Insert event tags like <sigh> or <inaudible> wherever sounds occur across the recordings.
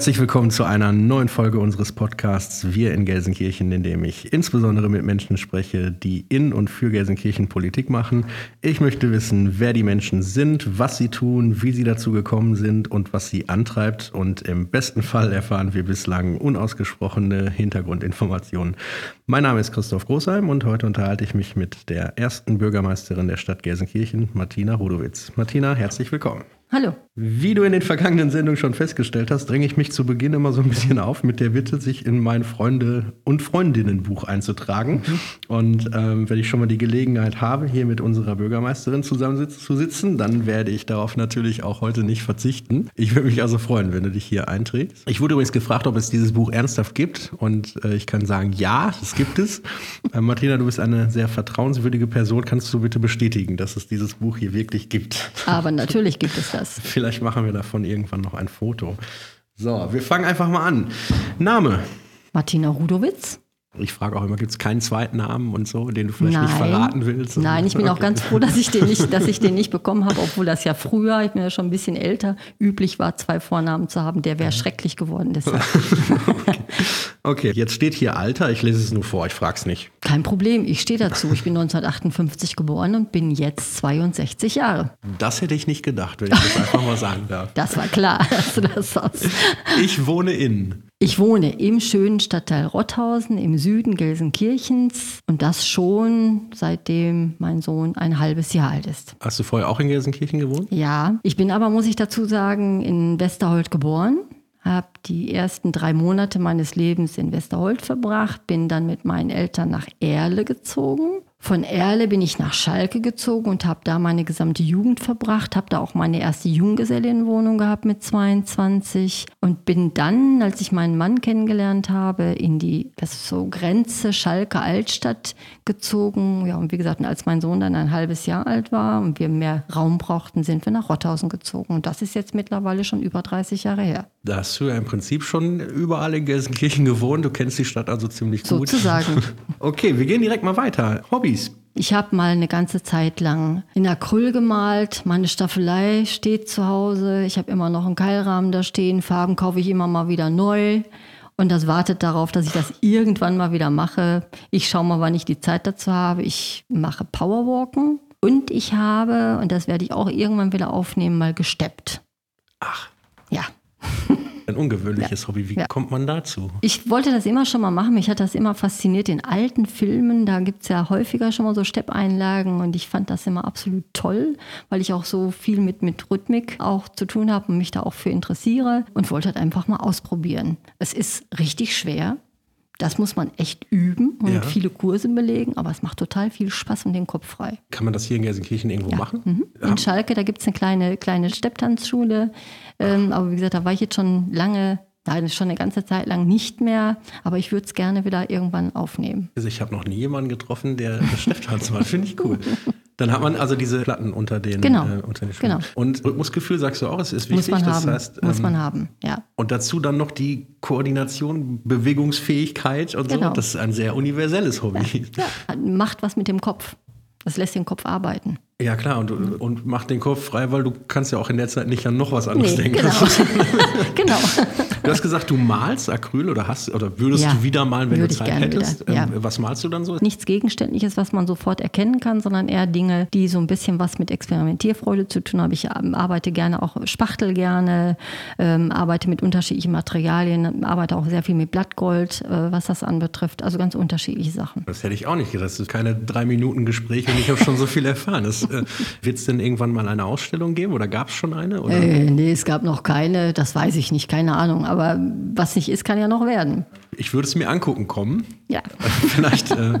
Herzlich willkommen zu einer neuen Folge unseres Podcasts Wir in Gelsenkirchen, in dem ich insbesondere mit Menschen spreche, die in und für Gelsenkirchen Politik machen. Ich möchte wissen, wer die Menschen sind, was sie tun, wie sie dazu gekommen sind und was sie antreibt. Und im besten Fall erfahren wir bislang unausgesprochene Hintergrundinformationen. Mein Name ist Christoph Großheim und heute unterhalte ich mich mit der ersten Bürgermeisterin der Stadt Gelsenkirchen, Martina Rudowitz. Martina, herzlich willkommen. Hallo. Wie du in den vergangenen Sendungen schon festgestellt hast, dränge ich mich zu Beginn immer so ein bisschen auf mit der Bitte, sich in mein Freunde- und Freundinnenbuch einzutragen. Mhm. Und ähm, wenn ich schon mal die Gelegenheit habe, hier mit unserer Bürgermeisterin zusammen zu sitzen, dann werde ich darauf natürlich auch heute nicht verzichten. Ich würde mich also freuen, wenn du dich hier einträgst. Ich wurde übrigens gefragt, ob es dieses Buch ernsthaft gibt. Und äh, ich kann sagen, ja, es gibt es. Äh, Martina, du bist eine sehr vertrauenswürdige Person. Kannst du bitte bestätigen, dass es dieses Buch hier wirklich gibt? Aber natürlich gibt es das das. Vielleicht machen wir davon irgendwann noch ein Foto. So, wir fangen einfach mal an. Name? Martina Rudowitz. Ich frage auch immer, gibt es keinen zweiten Namen und so, den du vielleicht Nein. nicht verraten willst? Nein, ich bin okay. auch ganz froh, dass ich den nicht, dass ich den nicht bekommen habe, obwohl das ja früher, ich bin ja schon ein bisschen älter, üblich war, zwei Vornamen zu haben. Der wäre schrecklich geworden deshalb. <laughs> okay. okay, jetzt steht hier Alter, ich lese es nur vor, ich frage es nicht. Kein Problem, ich stehe dazu. Ich bin 1958 geboren und bin jetzt 62 Jahre. Das hätte ich nicht gedacht, wenn ich das einfach mal sagen darf. Das war klar, <laughs> dass du das sagst. Ich wohne in ich wohne im schönen Stadtteil Rotthausen im Süden Gelsenkirchens und das schon seitdem mein Sohn ein halbes Jahr alt ist. Hast du vorher auch in Gelsenkirchen gewohnt? Ja, ich bin aber, muss ich dazu sagen, in Westerhold geboren habe die ersten drei Monate meines Lebens in Westerhold verbracht, bin dann mit meinen Eltern nach Erle gezogen von Erle bin ich nach Schalke gezogen und habe da meine gesamte Jugend verbracht, habe da auch meine erste Junggesellinnenwohnung gehabt mit 22 und bin dann, als ich meinen Mann kennengelernt habe, in die das ist so Grenze Schalke Altstadt gezogen. Ja, und wie gesagt, als mein Sohn dann ein halbes Jahr alt war und wir mehr Raum brauchten, sind wir nach Rotthausen gezogen und das ist jetzt mittlerweile schon über 30 Jahre her. Da hast du ja im Prinzip schon überall in Gelsenkirchen gewohnt, du kennst die Stadt also ziemlich gut. Sozusagen. <laughs> Okay, wir gehen direkt mal weiter. Hobby Hobbys? Ich habe mal eine ganze Zeit lang in Acryl gemalt. Meine Staffelei steht zu Hause. Ich habe immer noch einen Keilrahmen da stehen. Farben kaufe ich immer mal wieder neu. Und das wartet darauf, dass ich das irgendwann mal wieder mache. Ich schaue mal, wann ich die Zeit dazu habe. Ich mache Powerwalken. Und ich habe, und das werde ich auch irgendwann wieder aufnehmen, mal gesteppt. Ach. Ja. <laughs> Ein ungewöhnliches ja. Hobby. Wie ja. kommt man dazu? Ich wollte das immer schon mal machen. Mich hat das immer fasziniert in alten Filmen. Da gibt es ja häufiger schon mal so Steppeinlagen und ich fand das immer absolut toll, weil ich auch so viel mit, mit Rhythmik auch zu tun habe und mich da auch für interessiere und wollte halt einfach mal ausprobieren. Es ist richtig schwer. Das muss man echt üben und ja. viele Kurse belegen, aber es macht total viel Spaß und den Kopf frei. Kann man das hier in Gelsenkirchen irgendwo ja. machen? Mhm. In Schalke, da gibt es eine kleine, kleine Stepptanzschule. Ähm, aber wie gesagt, da war ich jetzt schon lange Nein, schon eine ganze Zeit lang nicht mehr, aber ich würde es gerne wieder irgendwann aufnehmen. Also ich habe noch nie jemanden getroffen, der Stepptanz macht. Finde ich cool. Dann hat man also diese Platten unter den, genau. äh, unter den Schuhen. Genau. Und Rhythmusgefühl, sagst du auch, es ist wichtig. Muss man das haben. Heißt, Muss ähm, man haben, ja. Und dazu dann noch die Koordination, Bewegungsfähigkeit und genau. so. Das ist ein sehr universelles Hobby. Ja. ja. Macht was mit dem Kopf. Das lässt den Kopf arbeiten. Ja, klar, und, und macht den Kopf frei, weil du kannst ja auch in der Zeit nicht an noch was anderes nee, denken. Genau. <laughs> <laughs> genau. Du hast gesagt, du malst Acryl oder hast oder würdest ja, du wieder malen, wenn du Zeit hättest? Wieder, ja. Ähm, was malst du dann so? Nichts Gegenständliches, was man sofort erkennen kann, sondern eher Dinge, die so ein bisschen was mit Experimentierfreude zu tun haben. Ich ähm, arbeite gerne auch Spachtel gerne, ähm, arbeite mit unterschiedlichen Materialien, arbeite auch sehr viel mit Blattgold, äh, was das anbetrifft. Also ganz unterschiedliche Sachen. Das hätte ich auch nicht gedacht. Das ist keine drei Minuten Gespräch und ich habe schon so viel erfahren. Äh, Wird es denn irgendwann mal eine Ausstellung geben oder gab es schon eine? Oder? Äh, nee, es gab noch keine, das weiß ich nicht, keine Ahnung. Aber was nicht ist, kann ja noch werden. Ich würde es mir angucken kommen. Ja. <laughs> Vielleicht, äh,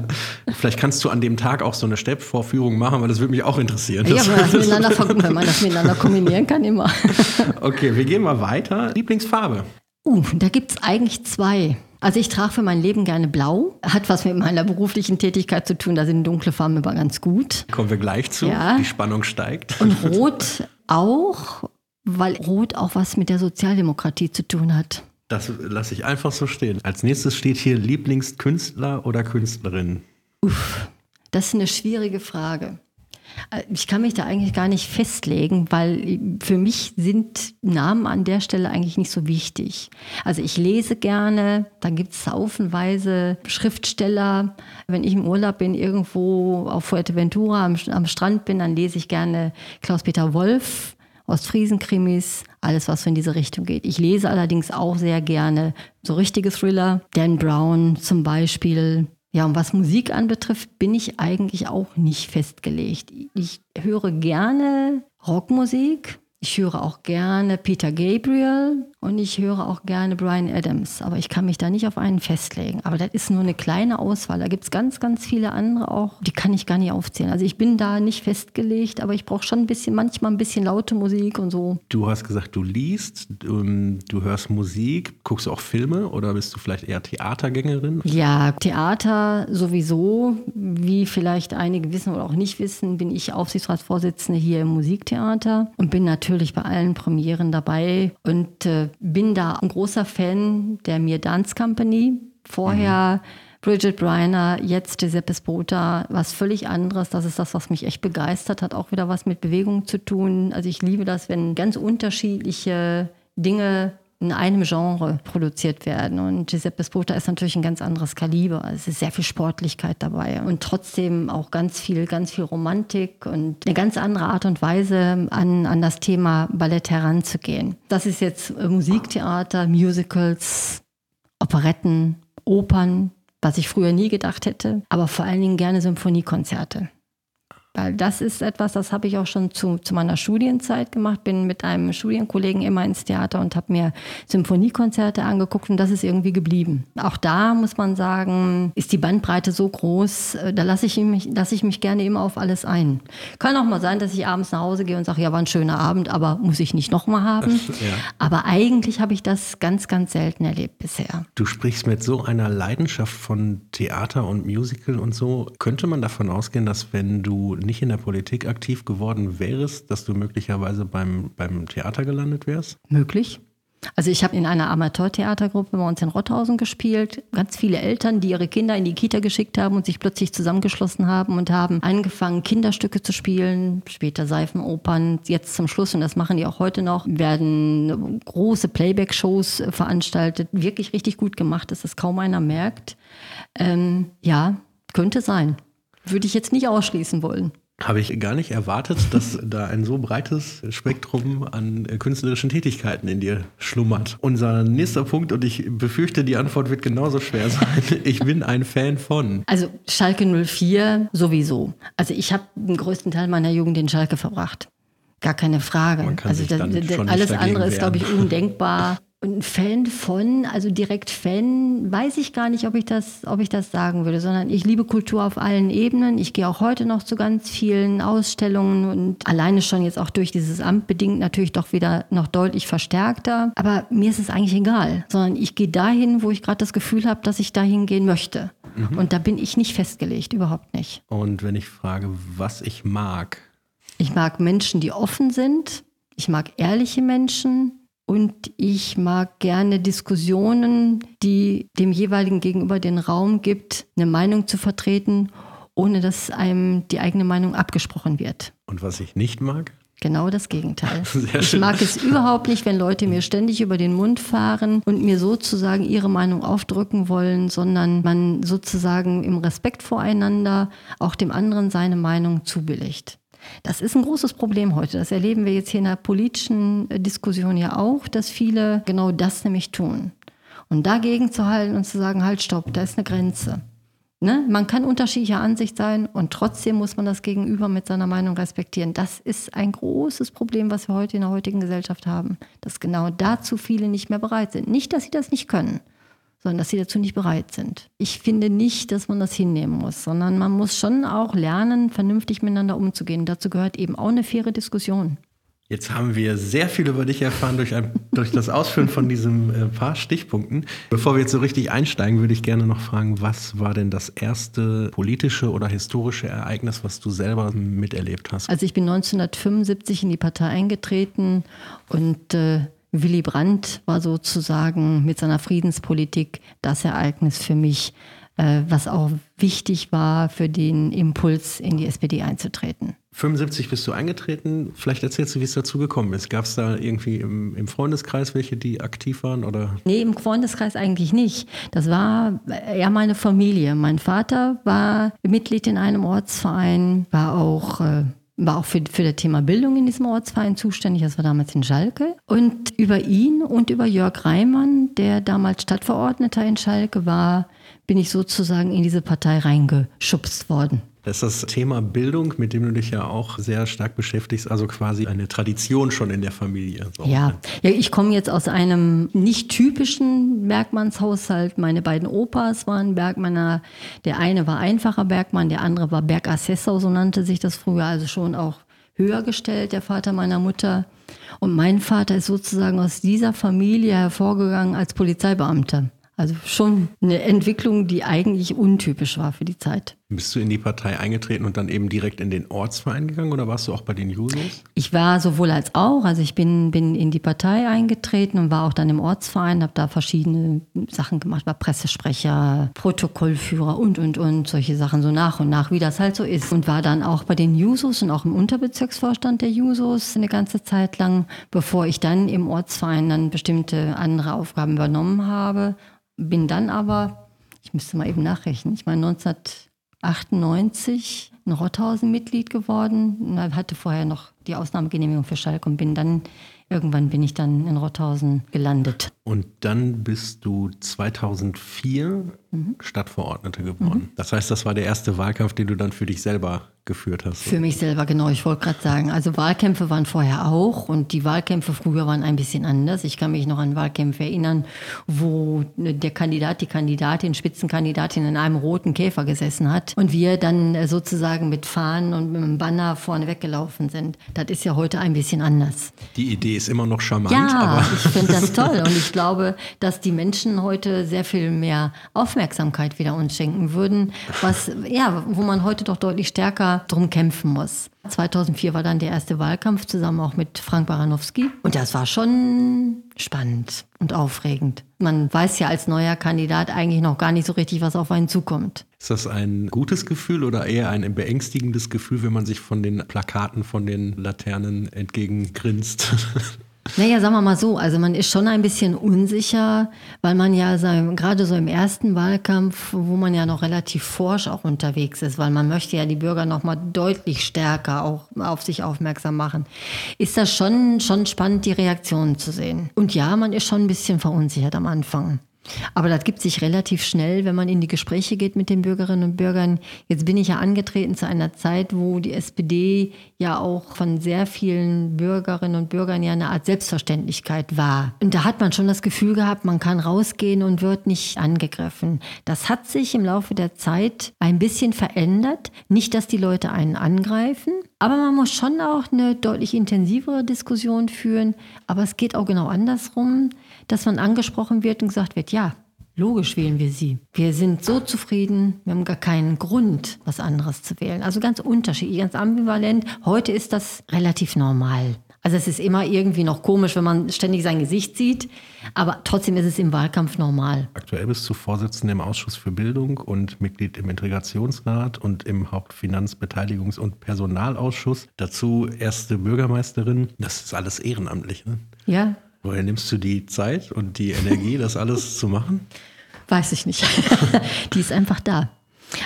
vielleicht kannst du an dem Tag auch so eine Steppvorführung machen, weil das würde mich auch interessieren. Ja, wenn, das miteinander, wenn man das miteinander kombinieren kann, immer. <laughs> Okay, wir gehen mal weiter. Lieblingsfarbe? Uh, da gibt es eigentlich zwei. Also ich trage für mein Leben gerne blau. Hat was mit meiner beruflichen Tätigkeit zu tun. Da sind dunkle Farben immer ganz gut. Kommen wir gleich zu. Ja. Die Spannung steigt. Und rot auch, weil rot auch was mit der Sozialdemokratie zu tun hat. Das lasse ich einfach so stehen. Als nächstes steht hier Lieblingskünstler oder Künstlerin. Uff, das ist eine schwierige Frage. Äh, ich kann mich da eigentlich gar nicht festlegen, weil für mich sind Namen an der Stelle eigentlich nicht so wichtig. Also ich lese gerne, da gibt es haufenweise Schriftsteller. Wenn ich im Urlaub bin, irgendwo auf Fuerteventura am, am Strand bin, dann lese ich gerne Klaus-Peter Wolf. Ostfriesen-Krimis, alles, was so in diese Richtung geht. Ich lese allerdings auch sehr gerne so richtige Thriller. Dan Brown zum Beispiel, ja, und was Musik anbetrifft, bin ich eigentlich auch nicht festgelegt. Ich höre gerne Rockmusik, ich höre auch gerne Peter Gabriel und ich höre auch gerne Brian Adams. Aber ich kann mich da nicht auf einen festlegen. Aber das ist nur eine kleine Auswahl. Da gibt es ganz, ganz viele andere auch. Die kann ich gar nicht aufzählen. Also ich bin da nicht festgelegt, aber ich brauche schon ein bisschen, manchmal ein bisschen laute Musik und so. Du hast gesagt, du liest, du, du hörst Musik. Guckst du auch Filme oder bist du vielleicht eher Theatergängerin? Ja, Theater sowieso. Wie vielleicht einige wissen oder auch nicht wissen, bin ich Aufsichtsratsvorsitzende hier im Musiktheater und bin natürlich natürlich bei allen Premieren dabei und äh, bin da ein großer Fan der Mir Dance Company. Vorher mhm. Bridget Briner, jetzt Giuseppe Spota, was völlig anderes. Das ist das, was mich echt begeistert hat, auch wieder was mit Bewegung zu tun. Also ich liebe das, wenn ganz unterschiedliche Dinge in einem Genre produziert werden. Und Giuseppe Spota ist natürlich ein ganz anderes Kaliber. Es ist sehr viel Sportlichkeit dabei und trotzdem auch ganz viel, ganz viel Romantik und eine ganz andere Art und Weise an, an das Thema Ballett heranzugehen. Das ist jetzt Musiktheater, Musicals, Operetten, Opern, was ich früher nie gedacht hätte, aber vor allen Dingen gerne Symphoniekonzerte. Weil das ist etwas, das habe ich auch schon zu, zu meiner Studienzeit gemacht, bin mit einem Studienkollegen immer ins Theater und habe mir Symphoniekonzerte angeguckt und das ist irgendwie geblieben. Auch da muss man sagen, ist die Bandbreite so groß, äh, da lasse ich mich, lasse ich mich gerne immer auf alles ein. Kann auch mal sein, dass ich abends nach Hause gehe und sage, ja, war ein schöner Abend, aber muss ich nicht nochmal haben. <laughs> Ja. Aber eigentlich habe ich das ganz, ganz selten erlebt bisher. Du sprichst mit so einer Leidenschaft von Theater und Musical und so. Könnte man davon ausgehen, dass wenn du nicht in der Politik aktiv geworden wärst, dass du möglicherweise beim, beim Theater gelandet wärst? Möglich. Also ich habe in einer Amateurtheatergruppe bei uns in Rotthausen gespielt. Ganz viele Eltern, die ihre Kinder in die Kita geschickt haben und sich plötzlich zusammengeschlossen haben und haben angefangen, Kinderstücke zu spielen, später Seifenopern. Jetzt zum Schluss, und das machen die auch heute noch, werden große Playback-Shows veranstaltet. Wirklich richtig gut gemacht, dass das kaum einer merkt. Ähm, ja, könnte sein. Würde ich jetzt nicht ausschließen wollen. Habe ich gar nicht erwartet, dass da ein so breites Spektrum an künstlerischen Tätigkeiten in dir schlummert. Unser nächster Punkt, und ich befürchte, die Antwort wird genauso schwer sein. Ich bin ein Fan von. Also Schalke 04 sowieso. Also ich habe den größten Teil meiner Jugend in Schalke verbracht. Gar keine Frage. also das, alles andere ist, glaube ich, undenkbar. Und Fan von, also direkt Fan, weiß ich gar nicht, ob ich das, ob ich das sagen würde, sondern ich liebe Kultur auf allen Ebenen. Ich gehe auch heute noch zu ganz vielen Ausstellungen und alleine schon jetzt auch durch dieses Amt bedingt natürlich doch wieder noch deutlich verstärkter. Aber mir ist es eigentlich egal, sondern ich gehe dahin, wo ich gerade das Gefühl habe, dass ich dahin gehen möchte. Mhm. Und da bin ich nicht festgelegt, überhaupt nicht. Und wenn ich frage, was ich mag? Ich mag Menschen, die offen sind. Ich mag ehrliche Menschen. Und ich mag gerne Diskussionen, die dem jeweiligen Gegenüber den Raum gibt, eine Meinung zu vertreten, ohne dass einem die eigene Meinung abgesprochen wird. Und was ich nicht mag? Genau das Gegenteil. <laughs> ich mag es überhaupt nicht, wenn Leute mir ständig über den Mund fahren und mir sozusagen ihre Meinung aufdrücken wollen, sondern man sozusagen im Respekt voreinander auch dem anderen seine Meinung zubilligt. Das ist ein großes Problem heute. Das erleben wir jetzt hier in der politischen äh, Diskussion ja auch, dass viele genau das nämlich tun. Und dagegen zu halten und zu sagen, halt, stopp, da ist eine Grenze. Ne? Man kann unterschiedlicher Ansicht sein und trotzdem muss man das Gegenüber mit seiner Meinung respektieren. Das ist ein großes Problem, was wir heute in der heutigen Gesellschaft haben, dass genau dazu viele nicht mehr bereit sind. Nicht, dass sie das nicht können, sondern dass sie dazu nicht bereit sind. Ich finde nicht, dass man das hinnehmen muss, sondern man muss schon auch lernen, vernünftig miteinander umzugehen. Dazu gehört eben auch eine faire Diskussion. Jetzt haben wir sehr viel über dich erfahren durch, ein, durch das Ausführen von diesen äh, paar Stichpunkten. Bevor wir jetzt so richtig einsteigen, würde ich gerne noch fragen, was war denn das erste politische oder historische Ereignis, was du selber miterlebt hast? Also ich bin 1975 in die Partei eingetreten und äh, Willy Brandt war sozusagen mit seiner Friedenspolitik das Ereignis für mich, äh, was auch wichtig war für den Impuls, in die SPD einzutreten. 75 bist du eingetreten. Vielleicht erzählst du, wie es dazu gekommen ist. Gab es da irgendwie im, im, Freundeskreis welche, die aktiv waren? Oder? Nee, im Freundeskreis eigentlich nicht. Das war eher meine Familie. Mein Vater war Mitglied in einem Ortsverein, war auch äh, war auch für, für das Thema Bildung in diesem Ortsverein zuständig. Das war damals in Schalke. Und über ihn und über Jörg Reimann, der damals Stadtverordneter in Schalke war, bin ich sozusagen in diese Partei reingeschubst worden. Das ist das Thema Bildung, mit dem du dich ja auch sehr stark beschäftigst, also quasi eine Tradition schon in der Familie. So. Ja. ja, ich komme jetzt aus einem nicht typischen Bergmannshaushalt. Meine beiden Opas waren Bergmänner. Der eine war einfacher Bergmann, der andere war Bergassessor, so nannte sich das früher, also schon auch höher gestellt, der Vater meiner Mutter. Und mein Vater ist sozusagen aus dieser Familie hervorgegangen als Polizeibeamter. Also schon eine Entwicklung, die eigentlich untypisch war für die Zeit. Bist du in die Partei eingetreten und dann eben direkt in den Ortsverein gegangen oder warst du auch bei den Jusos? Ich war sowohl als auch. Also ich bin, bin in die Partei eingetreten und war auch dann im Ortsverein, habe da verschiedene Sachen gemacht, war Pressesprecher, Protokollführer und, und, und, solche Sachen so nach und nach, wie das halt so ist. Und war dann auch bei den Jusos und auch im Unterbezirksvorstand der Jusos eine ganze Zeit lang, bevor ich dann im Ortsverein dann bestimmte andere Aufgaben übernommen habe bin dann aber, ich müsste mal eben nachrechnen, ich meine 1998 in Rotthausen Mitglied geworden. Hatte vorher noch die Ausnahmegenehmigung für Schalke und bin dann, irgendwann bin ich dann in Rotthausen gelandet. Und dann bist du 2004 mhm. Stadtverordnete geworden. Mhm. Das heißt, das war der erste Wahlkampf, den du dann für dich selber geführt hast. Für mich selber, genau. Ich wollte gerade sagen, also Wahlkämpfe waren vorher auch und die Wahlkämpfe früher waren ein bisschen anders. Ich kann mich noch an Wahlkämpfe erinnern, wo der Kandidat, die Kandidatin, Spitzenkandidatin in einem roten Käfer gesessen hat und wir dann sozusagen mit Fahnen und mit einem Banner vorne weggelaufen sind. Das ist ja heute ein bisschen anders. Die Idee ist immer noch charmant. Ja, ich finde das <laughs> toll und ich glaube, dass die Menschen heute sehr viel mehr Aufmerksamkeit wieder uns schenken würden, was ja, wo man heute doch deutlich stärker drum kämpfen muss. 2004 war dann der erste Wahlkampf zusammen auch mit Frank Baranowski. Und das war schon spannend und aufregend. Man weiß ja als neuer Kandidat eigentlich noch gar nicht so richtig, was auf einen zukommt. Ist das ein gutes Gefühl oder eher ein beängstigendes Gefühl, wenn man sich von den Plakaten, von den Laternen entgegengrinst? <laughs> Naja, sagen wir mal so, also man ist schon ein bisschen unsicher, weil man ja gerade so im ersten Wahlkampf, wo man ja noch relativ forsch auch unterwegs ist, weil man möchte ja die Bürger noch mal deutlich stärker auch auf sich aufmerksam machen, ist das schon, schon spannend, die Reaktionen zu sehen. Und ja, man ist schon ein bisschen verunsichert am Anfang. Aber das gibt sich relativ schnell, wenn man in die Gespräche geht mit den Bürgerinnen und Bürgern. Jetzt bin ich ja angetreten zu einer Zeit, wo die SPD ja auch von sehr vielen Bürgerinnen und Bürgern ja eine Art Selbstverständlichkeit war. Und da hat man schon das Gefühl gehabt, man kann rausgehen und wird nicht angegriffen. Das hat sich im Laufe der Zeit ein bisschen verändert. Nicht, dass die Leute einen angreifen, aber man muss schon auch eine deutlich intensivere Diskussion führen. Aber es geht auch genau andersrum dass man angesprochen wird und gesagt wird, ja, logisch wählen wir sie. Wir sind so zufrieden, wir haben gar keinen Grund, was anderes zu wählen. Also ganz unterschiedlich, ganz ambivalent. Heute ist das relativ normal. Also es ist immer irgendwie noch komisch, wenn man ständig sein Gesicht sieht, aber trotzdem ist es im Wahlkampf normal. Aktuell bist du Vorsitzende im Ausschuss für Bildung und Mitglied im Integrationsrat und im Hauptfinanzbeteiligungs- und Personalausschuss. Dazu erste Bürgermeisterin. Das ist alles ehrenamtlich, ne? Ja, Woher nimmst du die Zeit und die Energie, das alles zu machen? Weiß ich nicht. <laughs> die ist einfach da.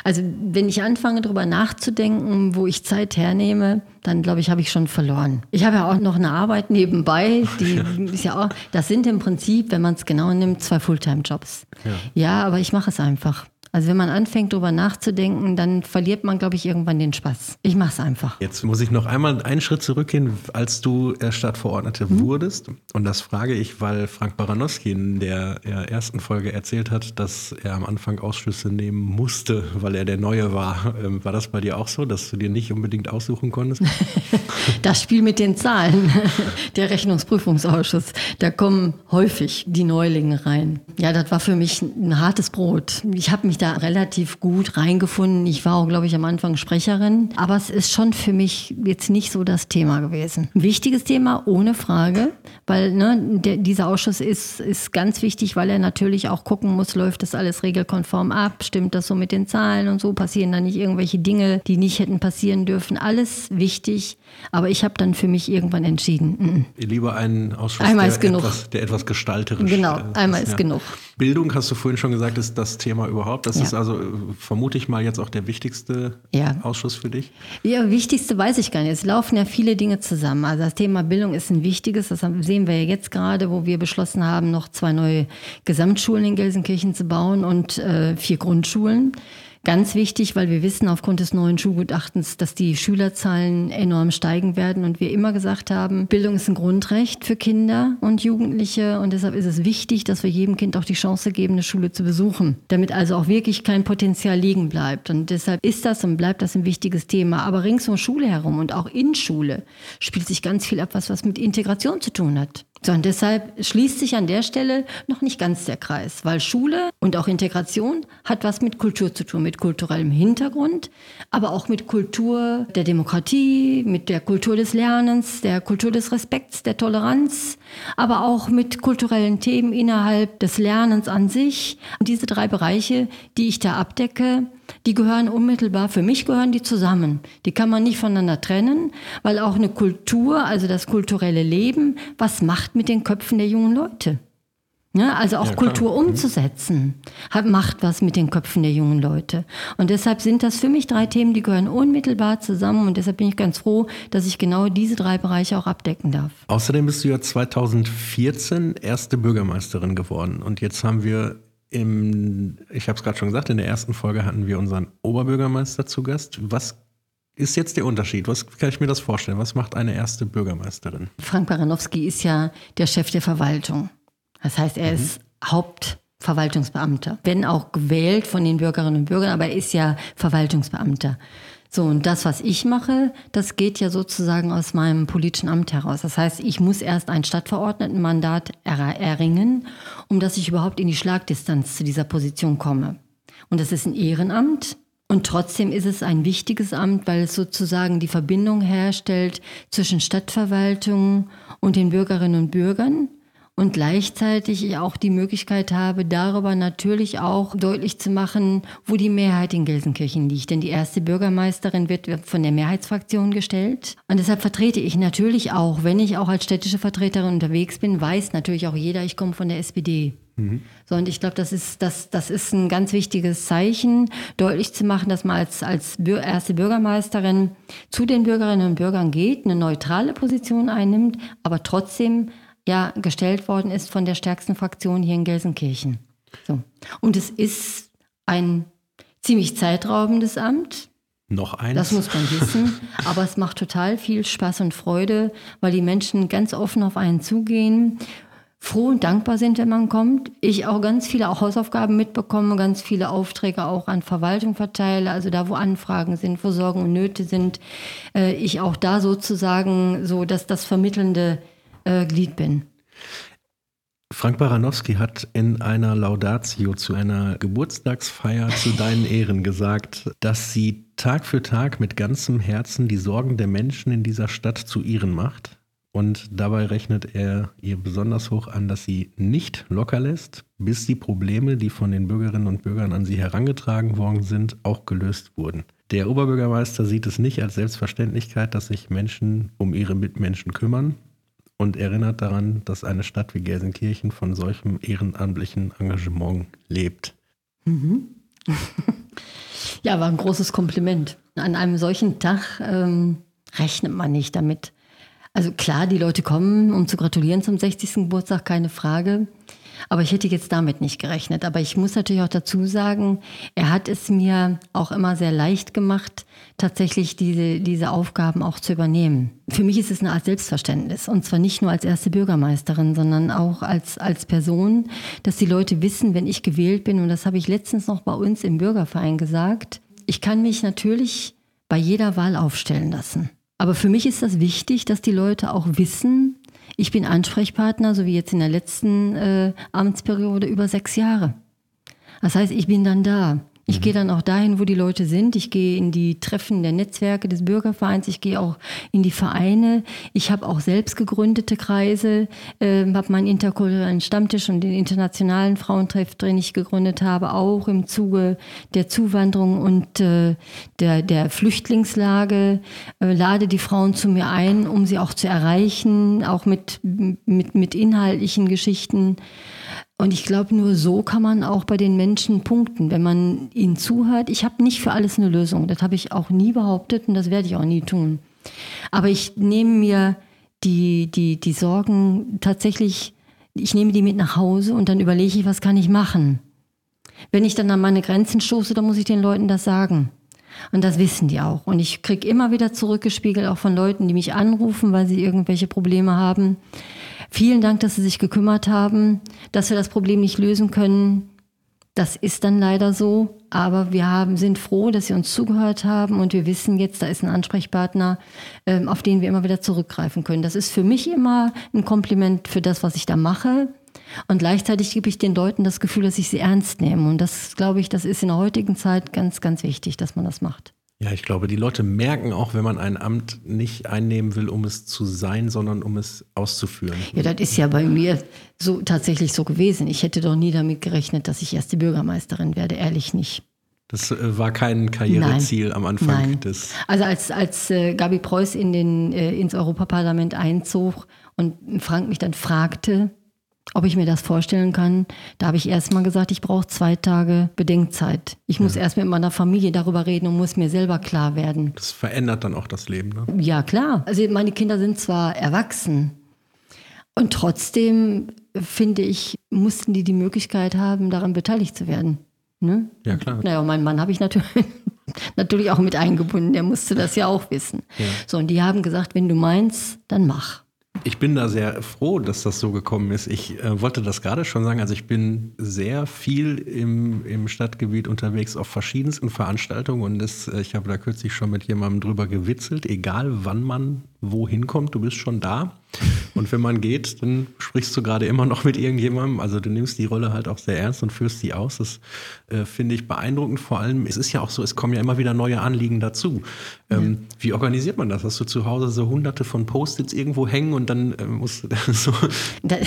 Also wenn ich anfange darüber nachzudenken, wo ich Zeit hernehme, dann glaube ich, habe ich schon verloren. Ich habe ja auch noch eine Arbeit nebenbei, die ist ja auch, das sind im Prinzip, wenn man es genau nimmt, zwei Fulltime-Jobs. Ja. ja, aber ich mache es einfach. Also wenn man anfängt, darüber nachzudenken, dann verliert man, glaube ich, irgendwann den Spaß. Ich mache es einfach. Jetzt muss ich noch einmal einen Schritt zurückgehen, als du Stadtverordnete mhm. wurdest. Und das frage ich, weil Frank Baranowski in der ersten Folge erzählt hat, dass er am Anfang Ausschüsse nehmen musste, weil er der Neue war. Ähm, war das bei dir auch so, dass du dir nicht unbedingt aussuchen konntest? <laughs> das Spiel mit den Zahlen, <laughs> der Rechnungsprüfungsausschuss, da kommen häufig die Neulinge rein. Ja, das war für mich ein hartes Brot. Ich habe mich da relativ gut reingefunden. Ich war auch, glaube ich, am Anfang Sprecherin. Aber es ist schon für mich jetzt nicht so das Thema gewesen. Ein wichtiges Thema, ohne Frage, weil ne, der, dieser Ausschuss ist, ist ganz wichtig, weil er natürlich auch gucken muss, läuft das alles regelkonform ab, stimmt das so mit den Zahlen und so, passieren da nicht irgendwelche Dinge, die nicht hätten passieren dürfen. Alles wichtig, aber ich habe dann für mich irgendwann entschieden. Mm. Lieber einen Ausschuss, einmal der. Etwas, der etwas gestalterisch Genau, ist. einmal ist ja. genug. Bildung, hast du vorhin schon gesagt, ist das Thema überhaupt. Das Ja. ist also, äh, vermute ich mal, jetzt auch der wichtigste Ja. Ausschuss für dich. Ja, wichtigste weiß ich gar nicht. Es laufen ja viele Dinge zusammen. Also das Thema Bildung ist ein wichtiges. Das sehen wir ja jetzt gerade, wo wir beschlossen haben, noch zwei neue Gesamtschulen in Gelsenkirchen zu bauen und äh, vier Grundschulen. Ganz wichtig, weil wir wissen aufgrund des neuen Schulgutachtens, dass die Schülerzahlen enorm steigen werden und wir immer gesagt haben, Bildung ist ein Grundrecht für Kinder und Jugendliche und deshalb ist es wichtig, dass wir jedem Kind auch die Chance geben, eine Schule zu besuchen, damit also auch wirklich kein Potenzial liegen bleibt. Und deshalb ist das und bleibt das ein wichtiges Thema. Aber rings um Schule herum und auch in Schule spielt sich ganz viel ab, was was mit Integration zu tun hat. So, und deshalb schließt sich an der Stelle noch nicht ganz der Kreis, weil Schule und auch Integration hat was mit Kultur zu tun, mit kulturellem Hintergrund, aber auch mit Kultur der Demokratie, mit der Kultur des Lernens, der Kultur des Respekts, der Toleranz, aber auch mit kulturellen Themen innerhalb des Lernens an sich. Und diese drei Bereiche, die ich da abdecke, die gehören unmittelbar, für mich gehören die zusammen. Die kann man nicht voneinander trennen, weil auch eine Kultur, also das kulturelle Leben, was macht mit den Köpfen der jungen Leute? Ja, also auch Ja. Kultur umzusetzen, hat, macht was mit den Köpfen der jungen Leute. Und deshalb sind das für mich drei Themen, die gehören unmittelbar zusammen. Und deshalb bin ich ganz froh, dass ich genau diese drei Bereiche auch abdecken darf. Außerdem bist du ja 2014 erste Bürgermeisterin geworden. Und jetzt haben wir im, ich habe es gerade schon gesagt, in der ersten Folge hatten wir unseren Oberbürgermeister zu Gast. Was ist jetzt der Unterschied? Was kann ich mir das vorstellen? Was macht eine erste Bürgermeisterin? Frank Baranowski ist ja der Chef der Verwaltung. Das heißt, er ist Hauptverwaltungsbeamter. Wenn auch gewählt von den Bürgerinnen und Bürgern, aber er ist ja Verwaltungsbeamter. So, und das, was ich mache, das geht ja sozusagen aus meinem politischen Amt heraus. Das heißt, ich muss erst ein Stadtverordnetenmandat er erringen, um dass ich überhaupt in die Schlagdistanz zu dieser Position komme. Und das ist ein Ehrenamt. Und trotzdem ist es ein wichtiges Amt, weil es sozusagen die Verbindung herstellt zwischen Stadtverwaltung und den Bürgerinnen und Bürgern und gleichzeitig ich auch die Möglichkeit habe, darüber natürlich auch deutlich zu machen, wo die Mehrheit in Gelsenkirchen liegt. Denn die erste Bürgermeisterin wird von der Mehrheitsfraktion gestellt. Und deshalb vertrete ich natürlich auch, wenn ich auch als städtische Vertreterin unterwegs bin, weiß natürlich auch jeder, ich komme von der SPD. So, und ich glaube, das ist, das, das ist ein ganz wichtiges Zeichen, deutlich zu machen, dass man als, als erste Bürgermeisterin zu den Bürgerinnen und Bürgern geht, eine neutrale Position einnimmt, aber trotzdem ja gestellt worden ist von der stärksten Fraktion hier in Gelsenkirchen. So. Und es ist ein ziemlich zeitraubendes Amt. Noch eins? Das muss man wissen. Aber es macht total viel Spaß und Freude, weil die Menschen ganz offen auf einen zugehen, froh und dankbar sind, wenn man kommt. Ich auch ganz viele auch Hausaufgaben mitbekomme, ganz viele Aufträge auch an Verwaltung verteile, also da, wo Anfragen sind, wo Sorgen und Nöte sind. Äh, ich auch da sozusagen so, dass das vermittelnde äh, Glied bin. Frank Baranowski hat in einer Laudatio zu einer Geburtstagsfeier zu deinen Ehren gesagt, dass sie Tag für Tag mit ganzem Herzen die Sorgen der Menschen in dieser Stadt zu ihren macht. Und dabei rechnet er ihr besonders hoch an, dass sie nicht locker lässt, bis die Probleme, die von den Bürgerinnen und Bürgern an sie herangetragen worden sind, auch gelöst wurden. Der Oberbürgermeister sieht es nicht als Selbstverständlichkeit, dass sich Menschen um ihre Mitmenschen kümmern und erinnert daran, dass eine Stadt wie Gelsenkirchen von solchem ehrenamtlichen Engagement lebt. <laughs> Ja, war ein großes Kompliment. An einem solchen Tag ähm, rechnet man nicht damit. Also klar, die Leute kommen, um zu gratulieren zum 60. Geburtstag, keine Frage. Aber ich hätte jetzt damit nicht gerechnet. Aber ich muss natürlich auch dazu sagen, er hat es mir auch immer sehr leicht gemacht, tatsächlich diese, diese Aufgaben auch zu übernehmen. Für mich ist es eine Art Selbstverständnis. Und zwar nicht nur als erste Bürgermeisterin, sondern auch als, als Person, dass die Leute wissen, wenn ich gewählt bin, und das habe ich letztens noch bei uns im Bürgerverein gesagt, ich kann mich natürlich bei jeder Wahl aufstellen lassen. Aber für mich ist das wichtig, dass die Leute auch wissen, ich bin Ansprechpartner, so wie jetzt in der letzten äh, Amtsperiode, über sechs Jahre. Das heißt, ich bin dann da. Ich gehe dann auch dahin, wo die Leute sind. Ich gehe in die Treffen der Netzwerke des Bürgervereins. Ich gehe auch in die Vereine. Ich habe auch selbst gegründete Kreise, äh, habe meinen interkulturellen Stammtisch und den internationalen Frauentreff, den ich gegründet habe, auch im Zuge der Zuwanderung und äh, der, der Flüchtlingslage. Äh, lade die Frauen zu mir ein, um sie auch zu erreichen, auch mit, mit, mit inhaltlichen Geschichten. Und ich glaube, nur so kann man auch bei den Menschen punkten, wenn man ihnen zuhört. Ich habe nicht für alles eine Lösung. Das habe ich auch nie behauptet und das werde ich auch nie tun. Aber ich nehme mir die, die, die Sorgen tatsächlich, ich nehme die mit nach Hause und dann überlege ich, was kann ich machen. Wenn ich dann an meine Grenzen stoße, dann muss ich den Leuten das sagen. Und das wissen die auch. Und ich kriege immer wieder zurückgespiegelt, auch von Leuten, die mich anrufen, weil sie irgendwelche Probleme haben. Vielen Dank, dass Sie sich gekümmert haben, dass wir das Problem nicht lösen können. Das ist dann leider so, aber wir haben, sind froh, dass Sie uns zugehört haben und wir wissen jetzt, da ist ein Ansprechpartner, ähm, auf den wir immer wieder zurückgreifen können. Das ist für mich immer ein Kompliment für das, was ich da mache. Und gleichzeitig gebe ich den Leuten das Gefühl, dass ich sie ernst nehme. Und das, glaube ich, das ist in der heutigen Zeit ganz, ganz wichtig, dass man das macht. Ja, ich glaube, die Leute merken auch, wenn man ein Amt nicht einnehmen will, um es zu sein, sondern um es auszuführen. Ja, das ist ja bei mir so tatsächlich so gewesen. Ich hätte doch nie damit gerechnet, dass ich erst die Bürgermeisterin werde, ehrlich nicht. Das äh, war kein Karriereziel Nein. am Anfang Nein. des. Also als, als äh, Gabi Preuß in den, äh, ins Europaparlament einzog und Frank mich dann fragte, ob ich mir das vorstellen kann. Da habe ich erst mal gesagt, ich brauche zwei Tage Bedenkzeit. Ich muss ja. erst mit meiner Familie darüber reden und muss mir selber klar werden. Das verändert dann auch das Leben, ne? Ja, klar. Also meine Kinder sind zwar erwachsen und trotzdem finde ich, mussten die die Möglichkeit haben, daran beteiligt zu werden. Ne? Ja, klar. Naja, meinen Mann habe ich natürlich, <laughs> natürlich auch mit eingebunden. Der musste das ja auch wissen. Ja. So, und die haben gesagt, wenn du meinst, dann mach. Ich bin da sehr froh, dass das so gekommen ist. Ich äh, wollte das gerade schon sagen. Also ich bin sehr viel im, im Stadtgebiet unterwegs auf verschiedensten Veranstaltungen und das, äh, ich habe da kürzlich schon mit jemandem drüber gewitzelt. Egal wann man wohin kommt, du bist schon da. Und wenn man geht, dann sprichst du gerade immer noch mit irgendjemandem. Also du nimmst die Rolle halt auch sehr ernst und führst sie aus. Das äh, finde ich beeindruckend. Vor allem, es ist ja auch so, es kommen ja immer wieder neue Anliegen dazu. Ähm, ja. Wie organisiert man das? Hast du zu Hause so hunderte von Post-its irgendwo hängen und dann äh, musst du <laughs> so. Das,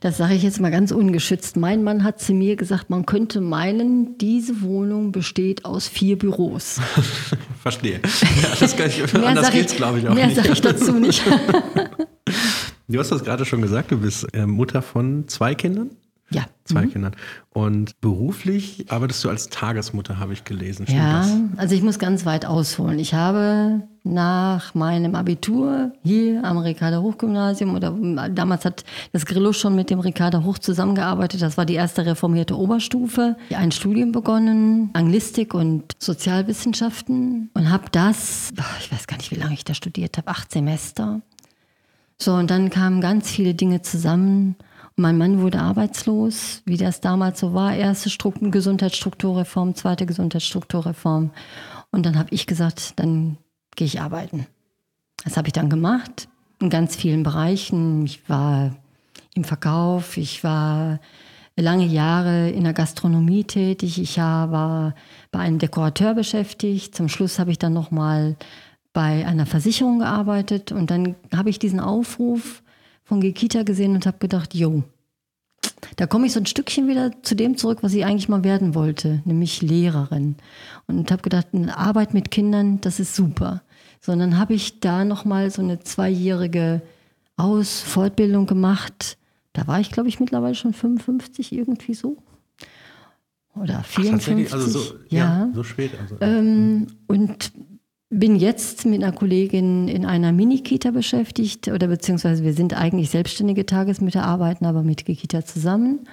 das sage ich jetzt mal ganz ungeschützt. Mein Mann hat zu mir gesagt, man könnte meinen, diese Wohnung besteht aus vier Büros. <laughs> Verstehe. Ja, das kann ich, anders geht es, glaube ich, auch mehr nicht. Mehr sage ich dazu nicht. <laughs> Du hast das gerade schon gesagt, du bist äh, Mutter von zwei Kindern? Ja. Zwei mhm. Kindern. Und beruflich arbeitest du als Tagesmutter, habe ich gelesen. Stimmt ja, das? also ich muss ganz weit ausholen. Ich habe nach meinem Abitur hier am Ricarda Hochgymnasium oder damals hat das Grillo schon mit dem Ricarda Hoch zusammengearbeitet. Das war die erste reformierte Oberstufe. Ein Studium begonnen, Anglistik und Sozialwissenschaften und habe das, ich weiß gar nicht, wie lange ich da studiert habe, acht Semester so, und dann kamen ganz viele Dinge zusammen. mein Mann wurde arbeitslos, wie das damals so war. Erste Struktur, Gesundheitsstrukturreform, zweite Gesundheitsstrukturreform. Und dann habe ich gesagt, dann gehe ich arbeiten. Das habe ich dann gemacht in ganz vielen Bereichen. Ich war im Verkauf, ich war lange Jahre in der Gastronomie tätig, ich war bei einem Dekorateur beschäftigt. Zum Schluss habe ich dann noch mal bei einer Versicherung gearbeitet und dann habe ich diesen Aufruf von Gekita gesehen und habe gedacht, jo, da komme ich so ein Stückchen wieder zu dem zurück, was ich eigentlich mal werden wollte, nämlich Lehrerin. Und habe gedacht, eine Arbeit mit Kindern, das ist super. So, und dann habe ich da nochmal so eine zweijährige Aus-, Fortbildung gemacht. Da war ich, glaube ich, mittlerweile schon 55, irgendwie so. Oder 54. Ach, also so, ja, ja, so spät. Also. Ähm, und bin jetzt mit einer Kollegin in einer Mini-Kita beschäftigt oder beziehungsweise wir sind eigentlich selbstständige Tagesmütter, arbeiten aber mit Kita zusammen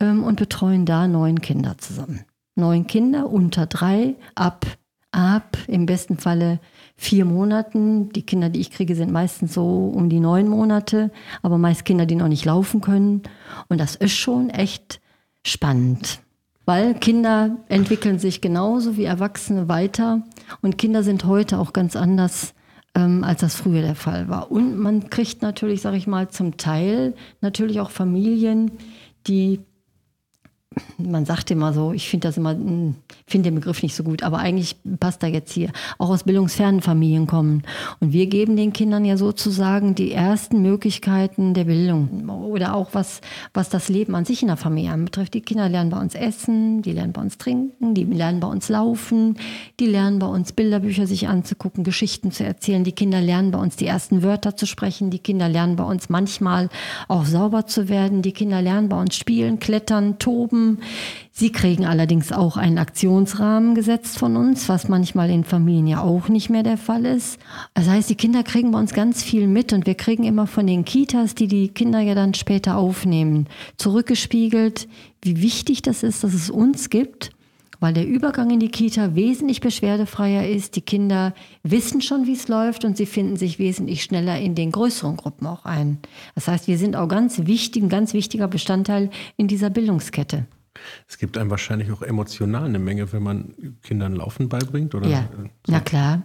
ähm, und betreuen da neun Kinder zusammen. Neun Kinder unter drei, ab, ab im besten Falle vier Monaten. Die Kinder, die ich kriege, sind meistens so um die neun Monate, aber meist Kinder, die noch nicht laufen können. Und das ist schon echt spannend weil Kinder entwickeln sich genauso wie Erwachsene weiter und Kinder sind heute auch ganz anders, ähm, als das früher der Fall war. Und man kriegt natürlich, sage ich mal, zum Teil natürlich auch Familien, die man sagt immer so, ich finde das immer, hm, finde den Begriff nicht so gut, aber eigentlich passt er jetzt hier, auch aus bildungsfernen Familien kommen. Und wir geben den Kindern ja sozusagen die ersten Möglichkeiten der Bildung oder auch was, was das Leben an sich in der Familie anbetrifft. Die Kinder lernen bei uns essen, die lernen bei uns trinken, die lernen bei uns laufen, die lernen bei uns Bilderbücher sich anzugucken, Geschichten zu erzählen. Die Kinder lernen bei uns die ersten Wörter zu sprechen. Die Kinder lernen bei uns manchmal auch sauber zu werden. Die Kinder lernen bei uns spielen, klettern, toben. Sie kriegen allerdings auch einen Aktionsrahmen gesetzt von uns, was manchmal in Familien ja auch nicht mehr der Fall ist. Das heißt, die Kinder kriegen bei uns ganz viel mit und wir kriegen immer von den Kitas, die die Kinder ja dann später aufnehmen, zurückgespiegelt, wie wichtig das ist, dass es uns gibt weil der Übergang in die Kita wesentlich beschwerdefreier ist. Die Kinder wissen schon, wie es läuft und sie finden sich wesentlich schneller in den größeren Gruppen auch ein. Das heißt, wir sind auch ganz wichtig, ein ganz wichtiger Bestandteil in dieser Bildungskette. Es gibt einem wahrscheinlich auch emotional eine Menge, wenn man Kindern Laufen beibringt, oder? Ja, so. na klar.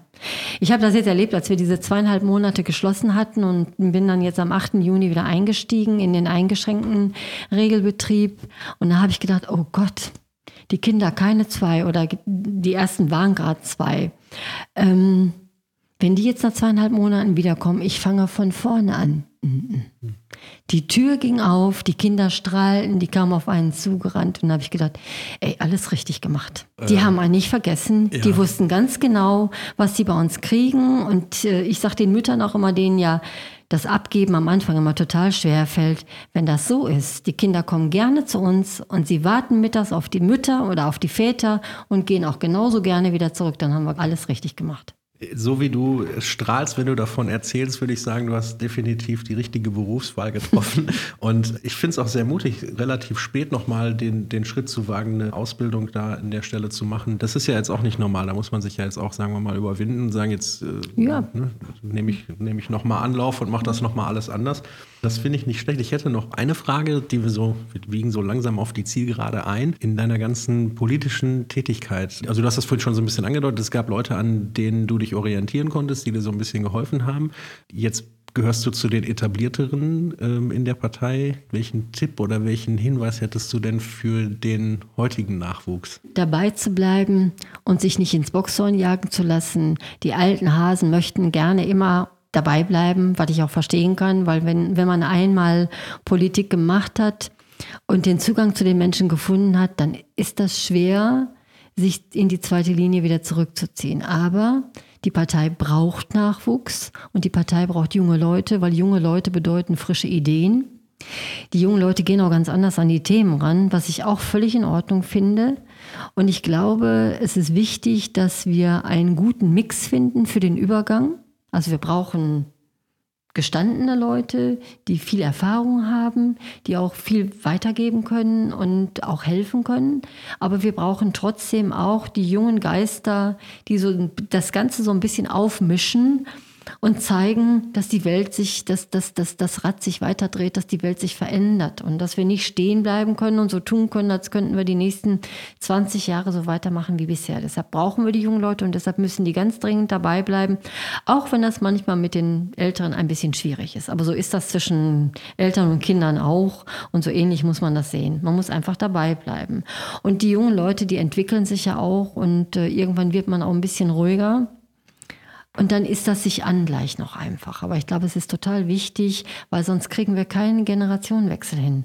Ich habe das jetzt erlebt, als wir diese zweieinhalb Monate geschlossen hatten und bin dann jetzt am 8. Juni wieder eingestiegen in den eingeschränkten Regelbetrieb. Und da habe ich gedacht, oh Gott, die Kinder keine zwei oder die ersten waren gerade zwei. Ähm, wenn die jetzt nach zweieinhalb Monaten wiederkommen, ich fange von vorne an. Die Tür ging auf, die Kinder strahlten, die kamen auf einen zugerannt und da habe ich gedacht, ey, alles richtig gemacht. Die äh, haben einen nicht vergessen, ja. die wussten ganz genau, was sie bei uns kriegen und äh, ich sage den Müttern auch immer, denen ja das Abgeben am Anfang immer total schwer fällt. Wenn das so ist, die Kinder kommen gerne zu uns und sie warten mittags auf die Mütter oder auf die Väter und gehen auch genauso gerne wieder zurück, dann haben wir alles richtig gemacht so wie du strahlst, wenn du davon erzählst, würde ich sagen, du hast definitiv die richtige Berufswahl getroffen. <laughs> Und ich finde es auch sehr mutig, relativ spät nochmal den, den Schritt zu wagen, eine Ausbildung da an der Stelle zu machen. Das ist ja jetzt auch nicht normal. Da muss man sich ja jetzt auch, sagen wir mal, überwinden und sagen, jetzt äh, ja. ne, nehme ich, nehm ich nochmal Anlauf und mache das nochmal alles anders. Das finde ich nicht schlecht. Ich hätte noch eine Frage, die wir so, wir wiegen so langsam auf die Zielgerade ein. In deiner ganzen politischen Tätigkeit, also du hast das vorhin schon so ein bisschen angedeutet, es gab Leute, an denen du dich orientieren konntest, die dir so ein bisschen geholfen haben. Jetzt gehörst du zu den etablierteren ähm, in der Partei. Welchen Tipp oder welchen Hinweis hättest du denn für den heutigen Nachwuchs? Dabei zu bleiben und sich nicht ins Boxhorn jagen zu lassen. Die alten Hasen möchten gerne immer dabei bleiben, was ich auch verstehen kann, weil wenn, wenn man einmal Politik gemacht hat und den Zugang zu den Menschen gefunden hat, dann ist das schwer, sich in die zweite Linie wieder zurückzuziehen. Aber die Partei braucht Nachwuchs und die Partei braucht junge Leute, weil junge Leute bedeuten frische Ideen. Die jungen Leute gehen auch ganz anders an die Themen ran, was ich auch völlig in Ordnung finde. Und ich glaube, es ist wichtig, dass wir einen guten Mix finden für den Übergang. Also wir brauchen gestandene Leute, die viel Erfahrung haben, die auch viel weitergeben können und auch helfen können. Aber wir brauchen trotzdem auch die jungen Geister, die so das Ganze so ein bisschen aufmischen und zeigen, dass die Welt sich, dass, dass, dass das Rad sich weiterdreht, dass die Welt sich verändert und dass wir nicht stehen bleiben können und so tun können, als könnten wir die nächsten 20 Jahre so weitermachen wie bisher. Deshalb brauchen wir die jungen Leute und deshalb müssen die ganz dringend dabei bleiben, auch wenn das manchmal mit den Älteren ein bisschen schwierig ist. Aber so ist das zwischen Eltern und Kindern auch und so ähnlich muss man das sehen. Man muss einfach dabei bleiben. Und die jungen Leute, die entwickeln sich ja auch und äh, irgendwann wird man auch ein bisschen ruhiger. Und dann ist das sich angleich noch einfach. Aber ich glaube, es ist total wichtig, weil sonst kriegen wir keinen Generationenwechsel hin.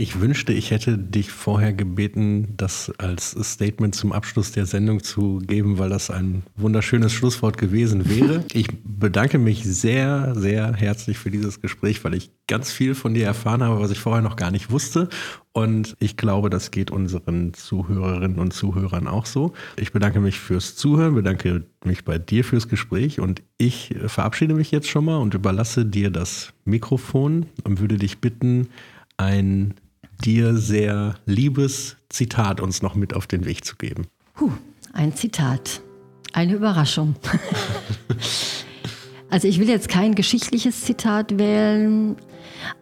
Ich wünschte, ich hätte dich vorher gebeten, das als Statement zum Abschluss der Sendung zu geben, weil das ein wunderschönes Schlusswort gewesen wäre. <laughs> Ich bedanke mich sehr, sehr herzlich für dieses Gespräch, weil ich ganz viel von dir erfahren habe, was ich vorher noch gar nicht wusste. Und ich glaube, das geht unseren Zuhörerinnen und Zuhörern auch so. Ich bedanke mich fürs Zuhören, bedanke mich bei dir fürs Gespräch und ich verabschiede mich jetzt schon mal und überlasse dir das Mikrofon und würde dich bitten, ein dir sehr liebes Zitat uns noch mit auf den Weg zu geben. Puh, ein Zitat. Eine Überraschung. <laughs> also ich will jetzt kein geschichtliches Zitat wählen,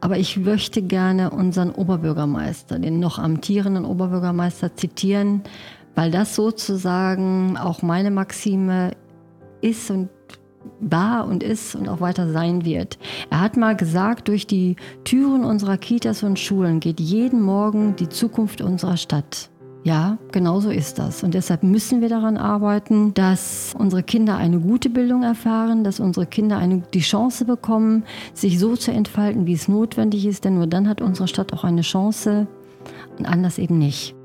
aber ich möchte gerne unseren Oberbürgermeister, den noch amtierenden Oberbürgermeister zitieren, weil das sozusagen auch meine Maxime ist und war und ist und auch weiter sein wird. Er hat mal gesagt, durch die Türen unserer Kitas und Schulen geht jeden Morgen die Zukunft unserer Stadt. Ja, genau so ist das. Und deshalb müssen wir daran arbeiten, dass unsere Kinder eine gute Bildung erfahren, dass unsere Kinder eine, die Chance bekommen, sich so zu entfalten, wie es notwendig ist. Denn nur dann hat unsere Stadt auch eine Chance und anders eben nicht.